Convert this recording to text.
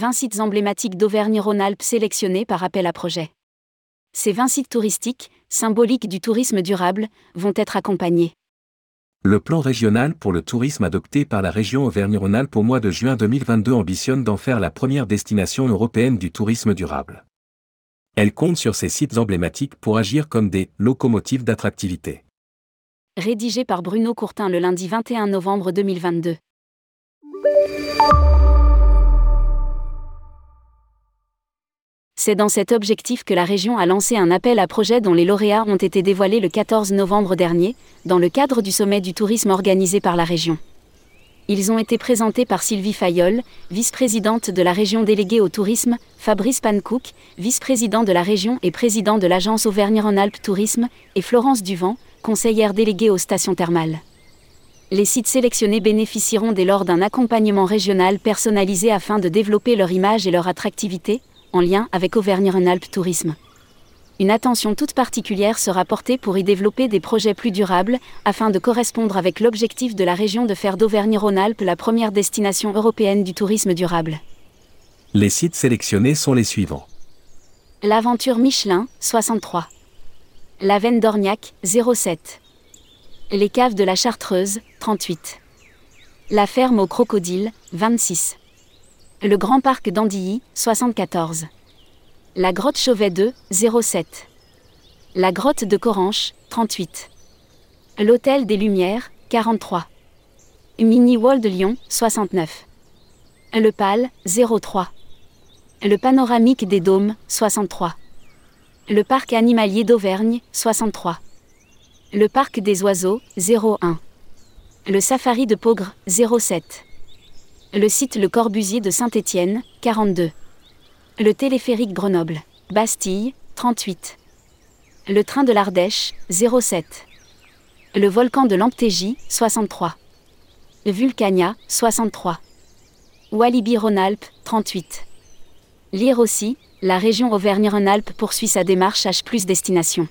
20 sites emblématiques d'Auvergne-Rhône-Alpes sélectionnés par appel à projet. Ces 20 sites touristiques, symboliques du tourisme durable, vont être accompagnés. Le plan régional pour le tourisme adopté par la région Auvergne-Rhône-Alpes au mois de juin 2022 ambitionne d'en faire la première destination européenne du tourisme durable. Elle compte sur ces sites emblématiques pour agir comme des locomotives d'attractivité. Rédigé par Bruno Courtin le lundi 21 novembre 2022. C'est dans cet objectif que la région a lancé un appel à projets dont les lauréats ont été dévoilés le 14 novembre dernier, dans le cadre du sommet du tourisme organisé par la région. Ils ont été présentés par Sylvie Fayol, vice-présidente de la région déléguée au tourisme, Fabrice Pancook, vice-président de la région et président de l'agence Auvergne-Rhône-Alpes Tourisme, et Florence Duvent, conseillère déléguée aux stations thermales. Les sites sélectionnés bénéficieront dès lors d'un accompagnement régional personnalisé afin de développer leur image et leur attractivité, en lien avec Auvergne-Rhône-Alpes Tourisme. Une attention toute particulière sera portée pour y développer des projets plus durables, afin de correspondre avec l'objectif de la région de faire d'Auvergne-Rhône-Alpes la première destination européenne du tourisme durable. Les sites sélectionnés sont les suivants. L'aventure Michelin, 63. La Veine d'Orniac, 07. Les caves de la Chartreuse, 38. La ferme au crocodile, 26. Le Grand Parc d'Andilly, 74. La Grotte Chauvet 2, 07. La Grotte de Coranche, 38. L'Hôtel des Lumières, 43. Mini Wall de Lyon, 69. Le Pal, 03. Le Panoramique des Dômes, 63. Le Parc animalier d'Auvergne, 63. Le Parc des Oiseaux, 01. Le Safari de Pogre, 07. Le site Le Corbusier de Saint-Étienne, 42. Le téléphérique Grenoble. Bastille, 38. Le train de l'Ardèche, 07. Le volcan de Lamptégie, 63. Vulcania, 63. Walibi Rhône-Alpes, 38. Lire aussi, la région Auvergne-Rhône-Alpes poursuit sa démarche H destination.